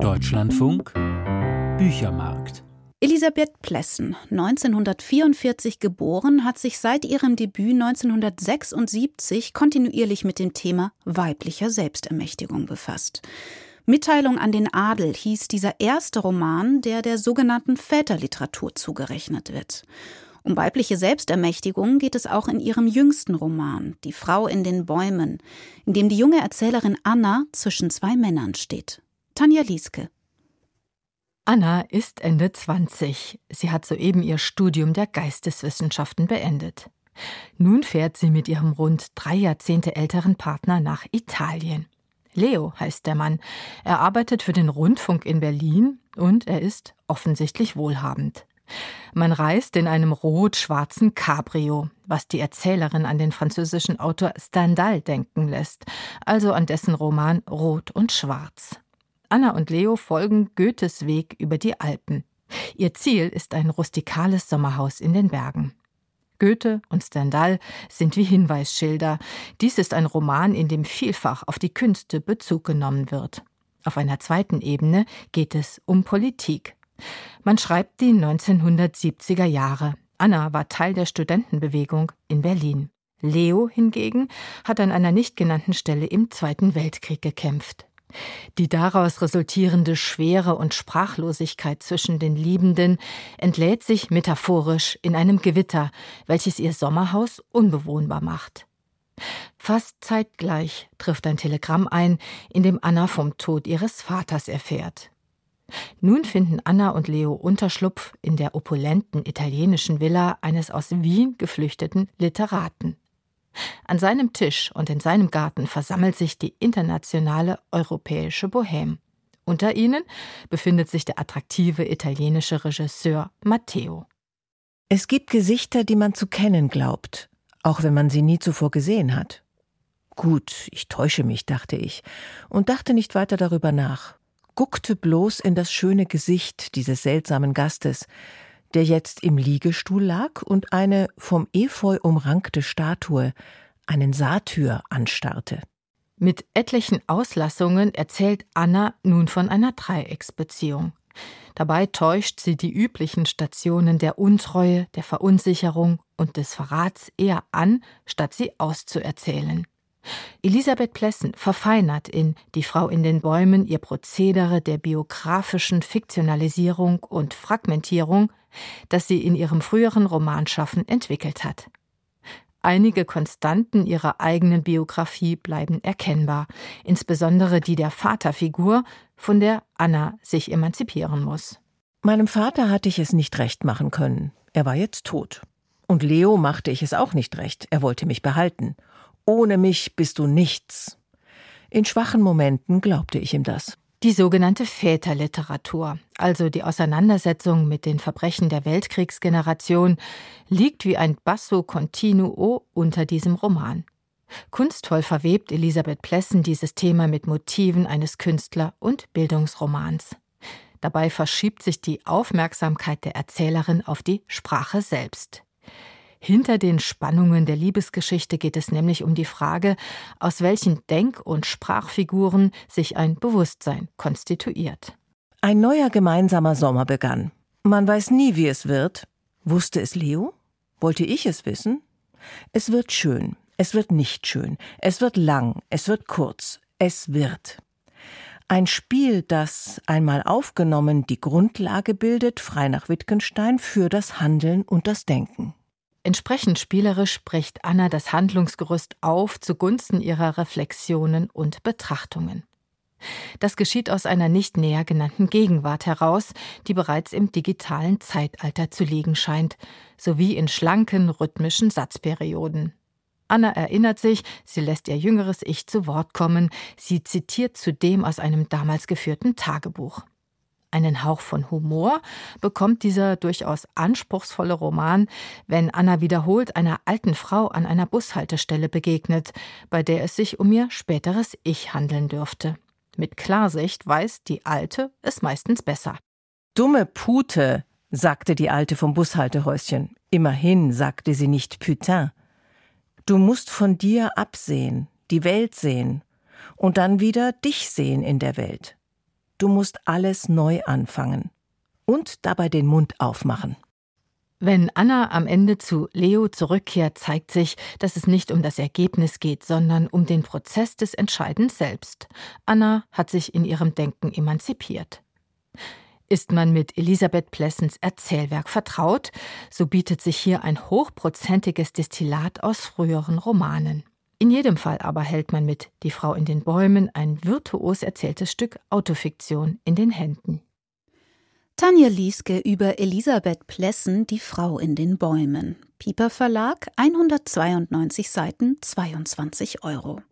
Deutschlandfunk Büchermarkt Elisabeth Plessen, 1944 geboren, hat sich seit ihrem Debüt 1976 kontinuierlich mit dem Thema weiblicher Selbstermächtigung befasst. Mitteilung an den Adel hieß dieser erste Roman, der der sogenannten Väterliteratur zugerechnet wird. Um weibliche Selbstermächtigung geht es auch in ihrem jüngsten Roman, Die Frau in den Bäumen, in dem die junge Erzählerin Anna zwischen zwei Männern steht. Tanja Lieske. Anna ist Ende 20. Sie hat soeben ihr Studium der Geisteswissenschaften beendet. Nun fährt sie mit ihrem rund drei Jahrzehnte älteren Partner nach Italien. Leo heißt der Mann. Er arbeitet für den Rundfunk in Berlin und er ist offensichtlich wohlhabend. Man reist in einem rot-schwarzen Cabrio, was die Erzählerin an den französischen Autor Stendhal denken lässt, also an dessen Roman Rot und Schwarz. Anna und Leo folgen Goethes Weg über die Alpen. Ihr Ziel ist ein rustikales Sommerhaus in den Bergen. Goethe und Stendhal sind wie Hinweisschilder. Dies ist ein Roman, in dem vielfach auf die Künste Bezug genommen wird. Auf einer zweiten Ebene geht es um Politik. Man schreibt die 1970er Jahre. Anna war Teil der Studentenbewegung in Berlin. Leo hingegen hat an einer nicht genannten Stelle im Zweiten Weltkrieg gekämpft. Die daraus resultierende Schwere und Sprachlosigkeit zwischen den Liebenden entlädt sich metaphorisch in einem Gewitter, welches ihr Sommerhaus unbewohnbar macht. Fast zeitgleich trifft ein Telegramm ein, in dem Anna vom Tod ihres Vaters erfährt. Nun finden Anna und Leo Unterschlupf in der opulenten italienischen Villa eines aus Wien geflüchteten Literaten. An seinem Tisch und in seinem Garten versammelt sich die internationale europäische Bohème. Unter ihnen befindet sich der attraktive italienische Regisseur Matteo. Es gibt Gesichter, die man zu kennen glaubt, auch wenn man sie nie zuvor gesehen hat. Gut, ich täusche mich, dachte ich, und dachte nicht weiter darüber nach guckte bloß in das schöne Gesicht dieses seltsamen Gastes, der jetzt im Liegestuhl lag und eine vom Efeu umrankte Statue, einen Satyr, anstarrte. Mit etlichen Auslassungen erzählt Anna nun von einer Dreiecksbeziehung. Dabei täuscht sie die üblichen Stationen der Untreue, der Verunsicherung und des Verrats eher an, statt sie auszuerzählen. Elisabeth Plessen verfeinert in Die Frau in den Bäumen ihr Prozedere der biografischen Fiktionalisierung und Fragmentierung, das sie in ihrem früheren Romanschaffen entwickelt hat. Einige Konstanten ihrer eigenen Biografie bleiben erkennbar, insbesondere die der Vaterfigur, von der Anna sich emanzipieren muss. Meinem Vater hatte ich es nicht recht machen können. Er war jetzt tot. Und Leo machte ich es auch nicht recht. Er wollte mich behalten. Ohne mich bist du nichts. In schwachen Momenten glaubte ich ihm das. Die sogenannte Väterliteratur, also die Auseinandersetzung mit den Verbrechen der Weltkriegsgeneration, liegt wie ein Basso continuo unter diesem Roman. Kunstvoll verwebt Elisabeth Plessen dieses Thema mit Motiven eines Künstler- und Bildungsromans. Dabei verschiebt sich die Aufmerksamkeit der Erzählerin auf die Sprache selbst. Hinter den Spannungen der Liebesgeschichte geht es nämlich um die Frage, aus welchen Denk- und Sprachfiguren sich ein Bewusstsein konstituiert. Ein neuer gemeinsamer Sommer begann. Man weiß nie, wie es wird. Wusste es Leo? Wollte ich es wissen? Es wird schön, es wird nicht schön, es wird lang, es wird kurz, es wird. Ein Spiel, das, einmal aufgenommen, die Grundlage bildet, frei nach Wittgenstein, für das Handeln und das Denken. Entsprechend spielerisch bricht Anna das Handlungsgerüst auf zugunsten ihrer Reflexionen und Betrachtungen. Das geschieht aus einer nicht näher genannten Gegenwart heraus, die bereits im digitalen Zeitalter zu liegen scheint, sowie in schlanken, rhythmischen Satzperioden. Anna erinnert sich, sie lässt ihr jüngeres Ich zu Wort kommen, sie zitiert zudem aus einem damals geführten Tagebuch. Einen Hauch von Humor bekommt dieser durchaus anspruchsvolle Roman, wenn Anna wiederholt einer alten Frau an einer Bushaltestelle begegnet, bei der es sich um ihr späteres Ich handeln dürfte. Mit Klarsicht weiß die Alte es meistens besser. Dumme Pute, sagte die Alte vom Bushaltehäuschen. Immerhin sagte sie nicht Putain. Du musst von dir absehen, die Welt sehen und dann wieder dich sehen in der Welt. Du musst alles neu anfangen. Und dabei den Mund aufmachen. Wenn Anna am Ende zu Leo zurückkehrt, zeigt sich, dass es nicht um das Ergebnis geht, sondern um den Prozess des Entscheidens selbst. Anna hat sich in ihrem Denken emanzipiert. Ist man mit Elisabeth Plessens Erzählwerk vertraut, so bietet sich hier ein hochprozentiges Destillat aus früheren Romanen. In jedem Fall aber hält man mit Die Frau in den Bäumen ein virtuos erzähltes Stück Autofiktion in den Händen. Tanja Lieske über Elisabeth Plessen, die Frau in den Bäumen. Pieper Verlag, 192 Seiten, 22 Euro.